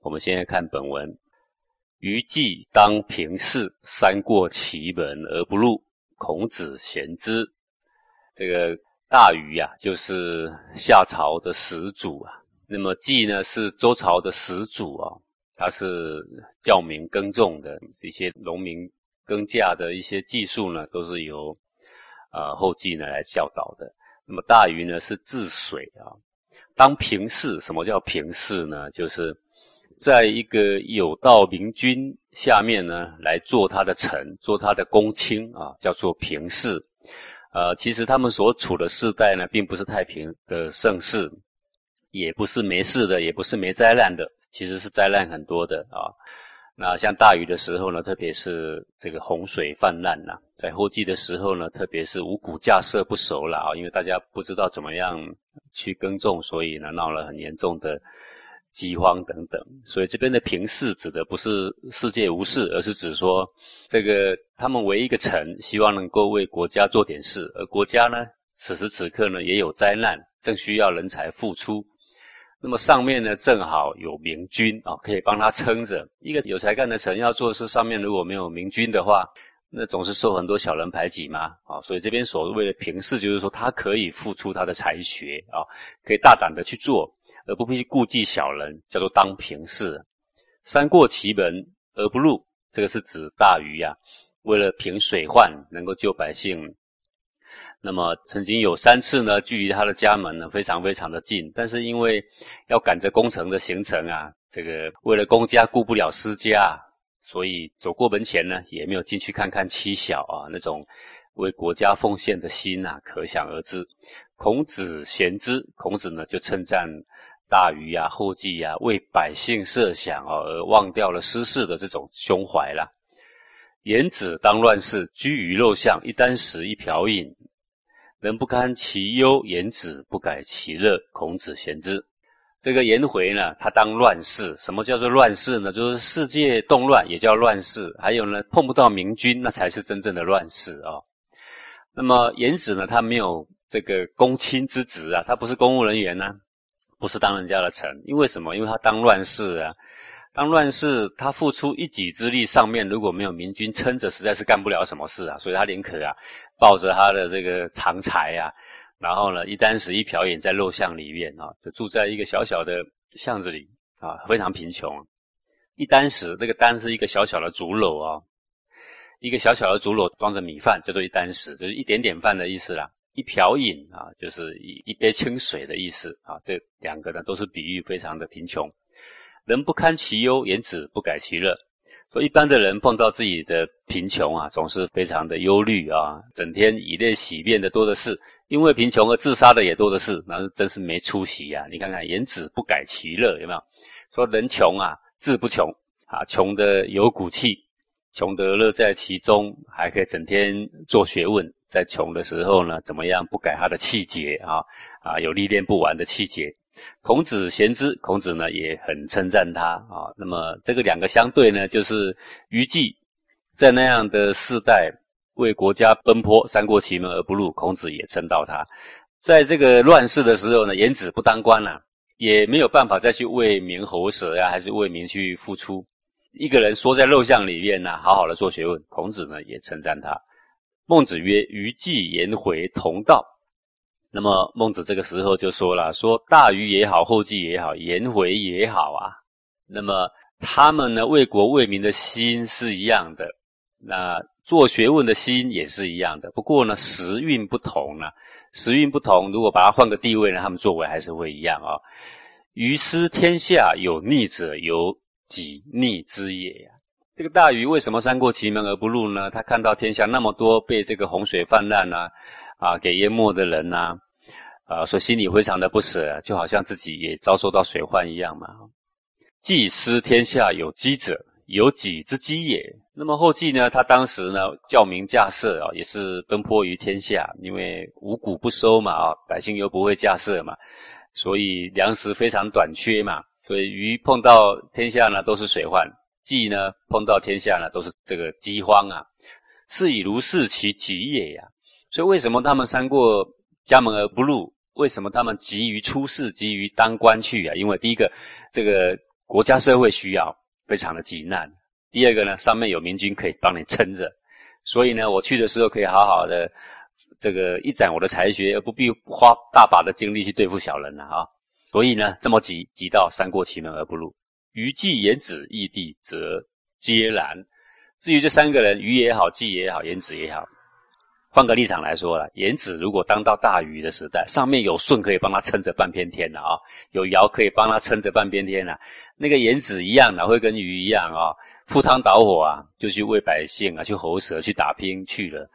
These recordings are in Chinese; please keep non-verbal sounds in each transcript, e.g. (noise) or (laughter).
我们现在看本文：余既当平视，三过其门而不入。孔子贤之。这个大禹呀，就是夏朝的始祖啊。那么季呢，是周朝的始祖啊。他是教民耕种的这些农民耕稼的一些技术呢，都是由呃后继呢来教导的。那么大禹呢是治水啊，当平氏。什么叫平氏呢？就是在一个有道明君下面呢来做他的臣，做他的公卿啊，叫做平氏。呃，其实他们所处的世代呢，并不是太平的盛世，也不是没事的，也不是没灾难的。其实是灾难很多的啊，那像大雨的时候呢，特别是这个洪水泛滥呐，在后季的时候呢，特别是五谷架设不熟了啊，因为大家不知道怎么样去耕种，所以呢闹了很严重的饥荒等等。所以这边的平视指的不是世界无事，而是指说这个他们为一个臣，希望能够为国家做点事，而国家呢此时此刻呢也有灾难，正需要人才付出。那么上面呢，正好有明君啊，可以帮他撑着。一个有才干的臣要做事，上面如果没有明君的话，那总是受很多小人排挤嘛啊。所以这边所谓的平视，就是说他可以付出他的才学啊，可以大胆的去做，而不必顾忌小人，叫做当平视。三过其门而不入，这个是指大禹呀，为了平水患，能够救百姓。那么曾经有三次呢，距离他的家门呢非常非常的近，但是因为要赶着工程的行程啊，这个为了公家顾不了私家，所以走过门前呢也没有进去看看妻小啊，那种为国家奉献的心呐，可想而知。孔子贤之，孔子呢就称赞大禹啊、后继啊为百姓设想啊，而忘掉了私事的这种胸怀啦。颜子当乱世，居于陋巷，一箪食，一瓢饮。人不堪其忧，颜子不改其乐。孔子贤之。这个颜回呢，他当乱世。什么叫做乱世呢？就是世界动乱，也叫乱世。还有呢，碰不到明君，那才是真正的乱世啊。那么颜子呢，他没有这个公卿之职啊，他不是公务人员呢，不是当人家的臣。因为什么？因为他当乱世啊。当乱世，他付出一己之力，上面如果没有明君撑着，实在是干不了什么事啊。所以他宁可啊。抱着他的这个长才啊，然后呢，一箪食一瓢饮，在陋巷里面啊，就住在一个小小的巷子里啊，非常贫穷。一箪食，那个箪是一个小小的竹篓啊，一个小小的竹篓装着米饭，叫做一箪食，就是一点点饭的意思啦。一瓢饮啊，就是一一杯清水的意思啊。这两个呢，都是比喻非常的贫穷。人不堪其忧，言子不改其乐。说一般的人碰到自己的贫穷啊，总是非常的忧虑啊，整天以泪洗面的多的是，因为贫穷而自杀的也多的是，那真是没出息啊！你看看，言子不改其乐，有没有？说人穷啊，志不穷啊，穷的有骨气，穷得乐在其中，还可以整天做学问，在穷的时候呢，怎么样不改他的气节啊？啊，有历练不完的气节。孔子贤之，孔子呢也很称赞他啊。那么这个两个相对呢，就是虞姬在那样的世代为国家奔波，三过其门而不入，孔子也称道他。在这个乱世的时候呢，颜子不当官了，也没有办法再去为民喉舌呀，还是为民去付出。一个人缩在陋巷里面呢，好好的做学问。孔子呢也称赞他。孟子曰：“虞姬颜回同道。”那么孟子这个时候就说了：“说大禹也好，后继也好，颜回也好啊。那么他们呢，为国为民的心是一样的，那做学问的心也是一样的。不过呢，时运不同啊，时运不同。如果把它换个地位呢，他们作为还是会一样啊。于斯天下有逆者，有己逆之也呀。这个大禹为什么三过其门而不入呢？他看到天下那么多被这个洪水泛滥啊。”啊，给淹没的人呐，啊，所以心里非常的不舍，就好像自己也遭受到水患一样嘛。既失天下有饥者，有己之饥也。那么后继呢，他当时呢，教民架设啊，也是奔波于天下，因为五谷不收嘛，啊，百姓又不会架设嘛，所以粮食非常短缺嘛。所以鱼碰到天下呢，都是水患；季呢，碰到天下呢，都是这个饥荒啊。是以如是其己也呀。所以，为什么他们三过家门而不入？为什么他们急于出世、急于当官去啊？因为第一个，这个国家社会需要，非常的急难。第二个呢，上面有明君可以帮你撑着，所以呢，我去的时候可以好好的这个一展我的才学，而不必花大把的精力去对付小人了啊。所以呢，这么急，急到三过其门而不入。虞姬颜子异地，则皆然。至于这三个人，虞也好，季也好，言子也好。换个立场来说了，言子如果当到大禹的时代，上面有舜可以帮他撑着半边天的啊，有尧可以帮他撑着半边天啊，那个言子一样的会跟禹一样啊，赴汤蹈火啊，就去为百姓啊，去喉舌，去打拼去了。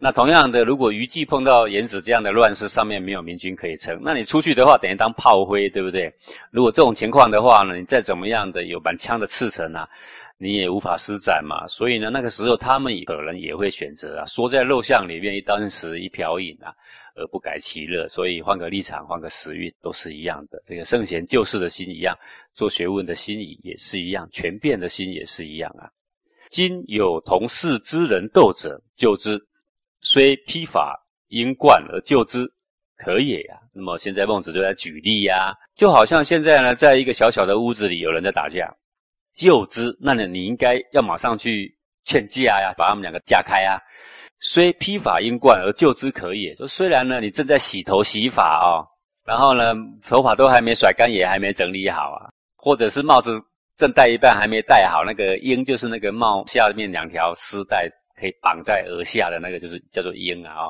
那同样的，如果虞姬碰到颜子这样的乱世，上面没有明君可以撑，那你出去的话，等于当炮灰，对不对？如果这种情况的话呢，你再怎么样的有满腔的赤诚啊。你也无法施展嘛，所以呢，那个时候他们可能也会选择啊，缩在肉巷里面一箪食一瓢饮啊，而不改其乐。所以换个立场，换个时运，都是一样的。这个圣贤救世的心一样，做学问的心也是一样，权变的心也是一样啊。今有同事之人斗者，救之，虽披法因冠而救之，可也呀。那么现在孟子就在举例呀，就好像现在呢，在一个小小的屋子里，有人在打架。救之，那你？你应该要马上去劝架呀，把他们两个架开啊。虽披发因冠而救之可也。说虽然呢，你正在洗头洗发啊，然后呢，头发都还没甩干，也还没整理好啊，或者是帽子正戴一半还没戴好，那个缨就是那个帽下面两条丝带可以绑在额下的那个，就是叫做缨啊。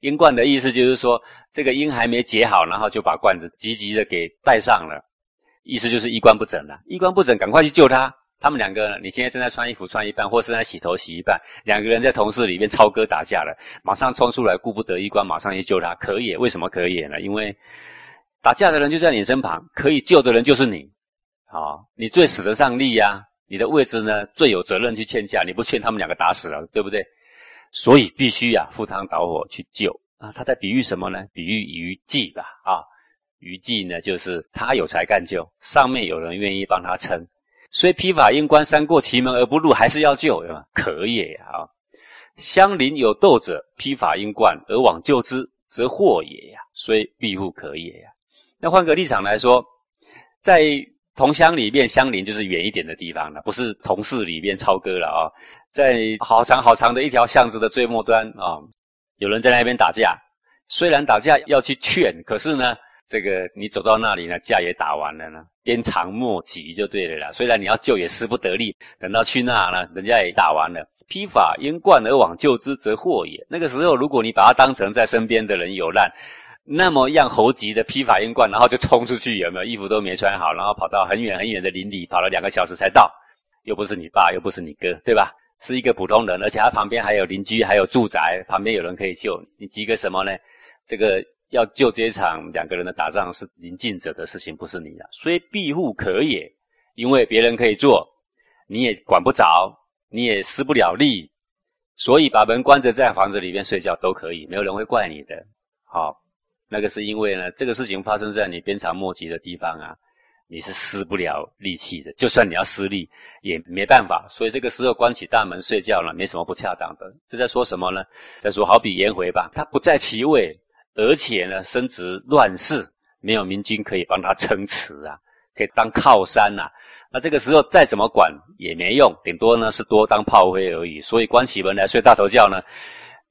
缨冠的意思就是说，这个缨还没解好，然后就把冠子急急的给戴上了。意思就是衣冠不整了，衣冠不整，赶快去救他。他们两个，你现在正在穿衣服穿一半，或是在洗头洗一半，两个人在同事里面超哥打架了，马上冲出来，顾不得衣冠，马上去救他。可以？为什么可以呢？因为打架的人就在你身旁，可以救的人就是你。啊，你最使得上力呀，你的位置呢最有责任去劝架，你不劝他们两个打死了，对不对？所以必须呀，赴汤蹈火去救啊。他在比喻什么呢？比喻于计吧，啊。余计呢，就是他有才干救，上面有人愿意帮他撑，虽披发因冠，三过其门而不入，还是要救，可也啊。相邻有斗者，披发因冠而往救之，则祸也呀。虽庇护可也呀。那换个立场来说，在同乡里面相邻就是远一点的地方了，不是同事里面超哥了啊。在好长好长的一条巷子的最末端啊，有人在那边打架，虽然打架要去劝，可是呢。这个你走到那里呢，架也打完了呢，鞭长莫及就对了啦。虽然你要救也势不得力，等到去那呢，人家也打完了。披发因冠而往救之，则祸也。那个时候，如果你把他当成在身边的人有难，那么让猴急的披发因冠，然后就冲出去，有没有衣服都没穿好，然后跑到很远很远的林里，跑了两个小时才到，又不是你爸，又不是你哥，对吧？是一个普通人，而且他旁边还有邻居，还有住宅，旁边有人可以救，你急个什么呢？这个。要救这一场两个人的打仗是临近者的事情，不是你的。所以庇护可也，因为别人可以做，你也管不着，你也施不了力，所以把门关着，在房子里面睡觉都可以，没有人会怪你的。好，那个是因为呢，这个事情发生在你鞭长莫及的地方啊，你是施不了力气的。就算你要施力，也没办法。所以这个时候关起大门睡觉了，没什么不恰当的。这在说什么呢？在说好比颜回吧，他不在其位。而且呢，生殖乱世，没有明君可以帮他撑持啊，可以当靠山呐。那这个时候再怎么管也没用，顶多呢是多当炮灰而已。所以关起门来睡大头觉呢，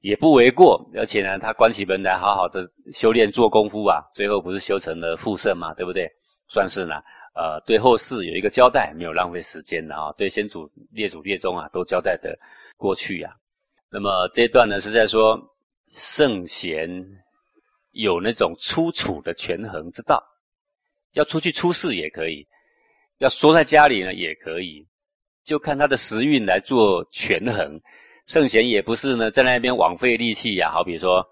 也不为过。而且呢，他关起门来好好的修炼做功夫啊，最后不是修成了复圣嘛，对不对？算是呢，呃，对后世有一个交代，没有浪费时间的啊。对先祖列祖列宗啊，都交代的过去呀。那么这一段呢，是在说圣贤。有那种出处的权衡之道，要出去出事也可以，要缩在家里呢也可以，就看他的时运来做权衡。圣贤也不是呢在那边枉费力气呀，好比说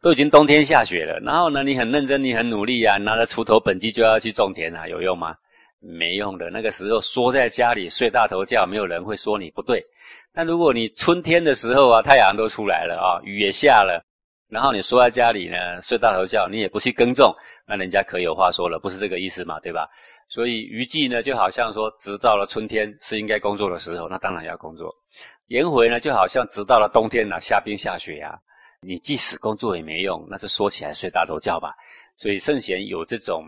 都已经冬天下雪了，然后呢你很认真，你很努力呀，拿着锄头本机就要去种田啊，有用吗？没用的。那个时候缩在家里睡大头觉，没有人会说你不对。但如果你春天的时候啊，太阳都出来了啊，雨也下了。然后你缩在家里呢，睡大头觉，你也不去耕种，那人家可有话说了，不是这个意思嘛，对吧？所以虞季呢，就好像说，直到了春天是应该工作的时候，那当然要工作；颜回呢，就好像直到了冬天呢，下冰下雪呀，你即使工作也没用，那就说起来睡大头觉吧。所以圣贤有这种，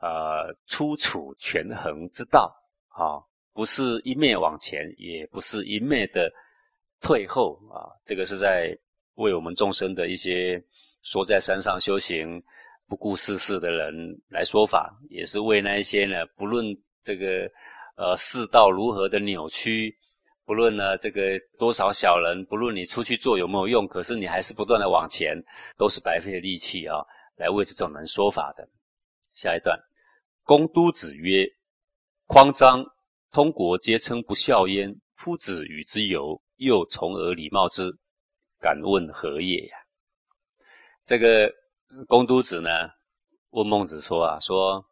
呃出处权衡之道啊，不是一面往前，也不是一面的退后啊。这个是在为我们众生的一些说在山上修行不顾世事的人来说法，也是为那一些呢，不论这个呃世道如何的扭曲。不论呢，这个多少小人，不论你出去做有没有用，可是你还是不断的往前，都是白费力气啊！来为这种人说法的。下一段，公都子曰：“匡张通国，皆称不孝焉。夫子与之游，又从而礼貌之。敢问何也呀？”这个公都子呢，问孟子说啊，说。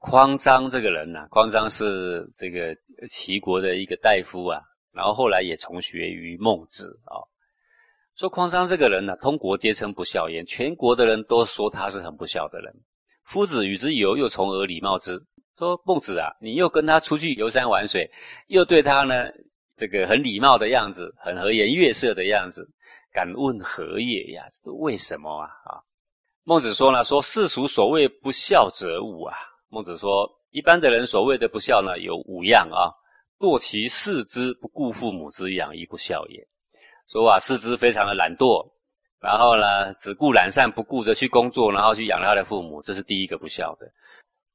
匡章这个人呢，匡章是这个齐国的一个大夫啊，然后后来也从学于孟子啊。说匡章这个人呢，通国皆称不孝焉，全国的人都说他是很不孝的人。夫子与之游，又从而礼貌之。说孟子啊，你又跟他出去游山玩水，又对他呢这个很礼貌的样子，很和颜悦色的样子，敢问何也呀？为什么啊？啊，孟子说呢，说世俗所谓不孝者五啊。孟子说：“一般的人所谓的不孝呢，有五样啊。惰其视之，不顾父母之养，亦不孝也。说啊，视之非常的懒惰，然后呢，只顾懒散，不顾着去工作，然后去养他的父母，这是第一个不孝的。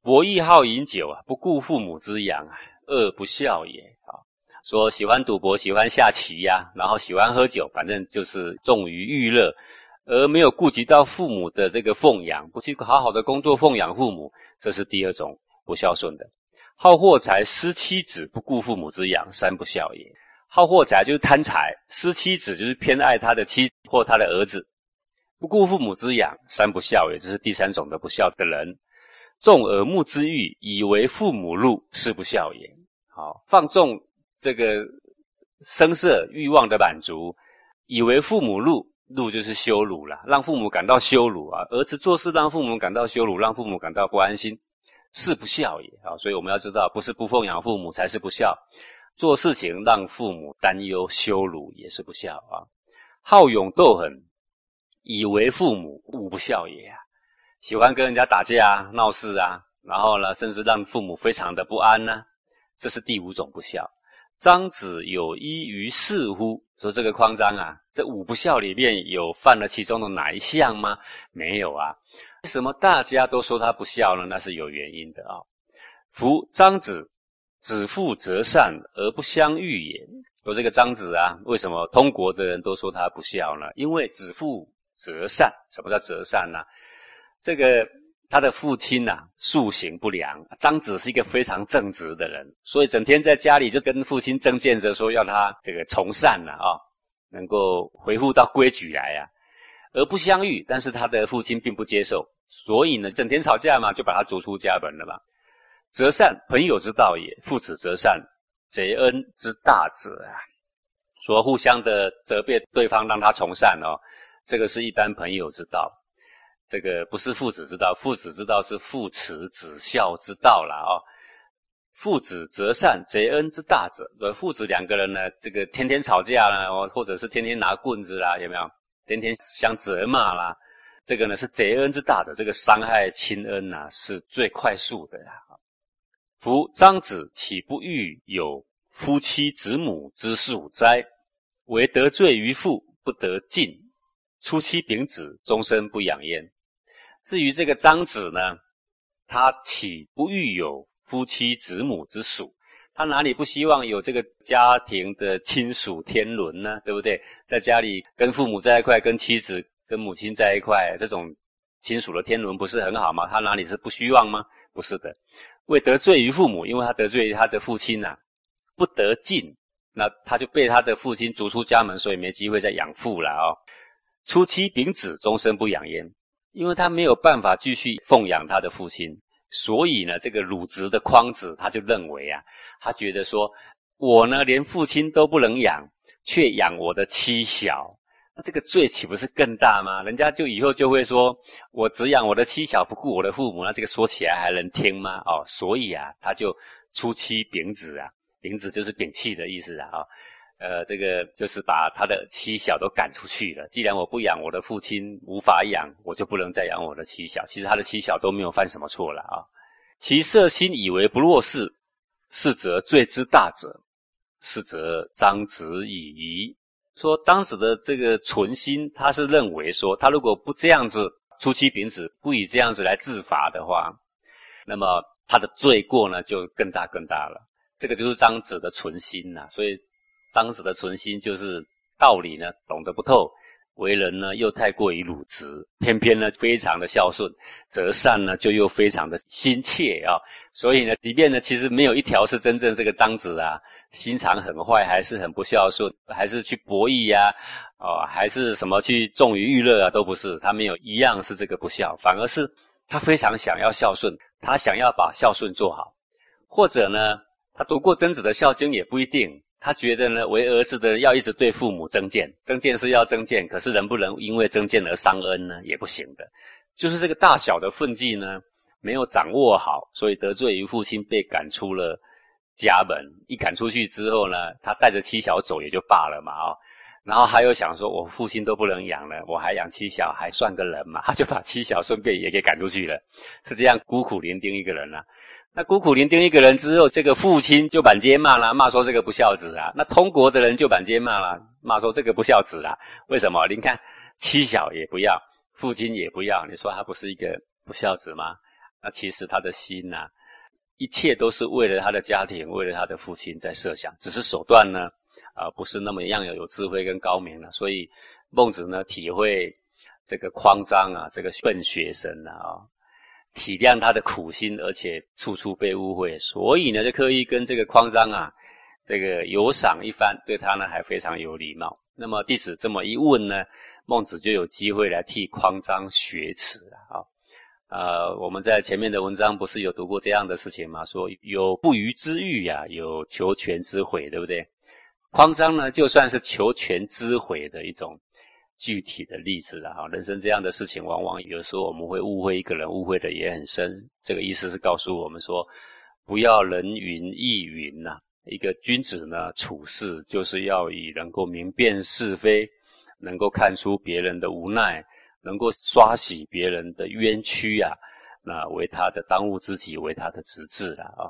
博弈好饮酒啊，不顾父母之养，恶不孝也。啊，说喜欢赌博，喜欢下棋呀，然后喜欢喝酒，反正就是重于娱乐。”而没有顾及到父母的这个奉养，不去好好的工作奉养父母，这是第二种不孝顺的。好货财，失妻子，不顾父母之养，三不孝也。好货财就是贪财，失妻子就是偏爱他的妻或他的儿子，不顾父母之养，三不孝也。这是第三种的不孝的人。纵耳目之欲，以为父母禄，是不孝也。好，放纵这个声色欲望的满足，以为父母禄。怒就是羞辱了，让父母感到羞辱啊！儿子做事让父母感到羞辱，让父母感到不安心，是不孝也啊！所以我们要知道，不是不奉养父母才是不孝，做事情让父母担忧羞辱也是不孝啊！好勇斗狠，以为父母无不孝也啊！喜欢跟人家打架啊闹事啊，然后呢，甚至让父母非常的不安呢，这是第五种不孝。张子有依于事乎？说这个匡章啊，这五不孝里面有犯了其中的哪一项吗？没有啊。为什么大家都说他不孝呢？那是有原因的啊。夫张子子父择善而不相遇也。说这个张子啊，为什么通国的人都说他不孝呢？因为子父择善。什么叫择善呢？这个。他的父亲呐，素行不良。张子是一个非常正直的人，所以整天在家里就跟父亲争辩着说要他这个从善了啊，能够回复到规矩来呀，而不相遇。但是他的父亲并不接受，所以呢，整天吵架嘛，就把他逐出家门了嘛。择善，朋友之道也；父子择善，贼恩之大者啊。说互相的责备对方，让他从善哦，这个是一般朋友之道。这个不是父子之道，父子之道是父慈子孝之道了啊！父子择善，贼恩之大者。呃，父子两个人呢，这个天天吵架啦，或者是天天拿棍子啦，有没有？天天相责骂啦，这个呢是贼恩之大者。这个伤害亲恩呐，是最快速的呀！夫张子岂不欲有夫妻子母之属哉？唯得罪于父，不得进，出妻丙子，终身不养焉。至于这个张子呢，他岂不欲有夫妻子母之属？他哪里不希望有这个家庭的亲属天伦呢？对不对？在家里跟父母在一块，跟妻子、跟母亲在一块，这种亲属的天伦不是很好吗？他哪里是不希望吗？不是的，为得罪于父母，因为他得罪他的父亲呐，不得进，那他就被他的父亲逐出家门，所以没机会再养父了啊。初妻丙子，终身不养焉。因为他没有办法继续奉养他的父亲，所以呢，这个鲁直的匡子他就认为啊，他觉得说，我呢连父亲都不能养，却养我的妻小，那这个罪岂不是更大吗？人家就以后就会说我只养我的妻小，不顾我的父母，那这个说起来还能听吗？哦，所以啊，他就出妻丙子啊，丙子就是摒弃的意思啊。呃，这个就是把他的妻小都赶出去了。既然我不养我的父亲，无法养，我就不能再养我的妻小。其实他的妻小都没有犯什么错了啊。其色心以为不若是，是则罪之大者，是则张子矣。说张子的这个存心，他是认为说，他如果不这样子出其丙子，不以这样子来治法的话，那么他的罪过呢就更大更大了。这个就是张子的存心呐。所以张子的存心就是道理呢懂得不透。为人呢又太过于鲁直，偏偏呢非常的孝顺，择善呢就又非常的心切啊。所以呢，即便呢其实没有一条是真正这个张子啊心肠很坏，还是很不孝顺，还是去博弈呀，哦，还是什么去重于娱乐啊，都不是。他没有一样是这个不孝，反而是他非常想要孝顺，他想要把孝顺做好，或者呢他读过曾子的《孝经》也不一定。他觉得呢，为儿子的要一直对父母增谏，增谏是要增谏，可是能不能因为增谏而伤恩呢？也不行的。就是这个大小的分际呢，没有掌握好，所以得罪于父亲，被赶出了家门。一赶出去之后呢，他带着妻小走也就罢了嘛，啊，然后还有想说，我父亲都不能养了，我还养妻小，还算个人嘛？他 (laughs) 就把妻小顺便也给赶出去了，是这样孤苦伶仃一个人啊。那孤苦伶仃一个人之后，这个父亲就满街骂了，骂说这个不孝子啊。那通国的人就满街骂了，骂说这个不孝子啊。为什么？您看妻小也不要，父亲也不要，你说他不是一个不孝子吗？那其实他的心呐，一切都是为了他的家庭，为了他的父亲在设想，只是手段呢，啊，不是那么样有有智慧跟高明了。所以孟子呢，体会这个匡张啊，这个笨学生啊。体谅他的苦心，而且处处被误会，所以呢，就刻意跟这个匡张啊，这个有赏一番，对他呢还非常有礼貌。那么弟子这么一问呢，孟子就有机会来替匡张学耻啊。呃，我们在前面的文章不是有读过这样的事情吗？说有不虞之欲呀，有求全之悔，对不对？匡张呢，就算是求全之悔的一种。具体的例子了哈，人生这样的事情，往往有时候我们会误会一个人，误会的也很深。这个意思是告诉我们说，不要人云亦云呐。一个君子呢，处事就是要以能够明辨是非，能够看出别人的无奈，能够刷洗别人的冤屈啊，那为他的当务之急，为他的直至了啊。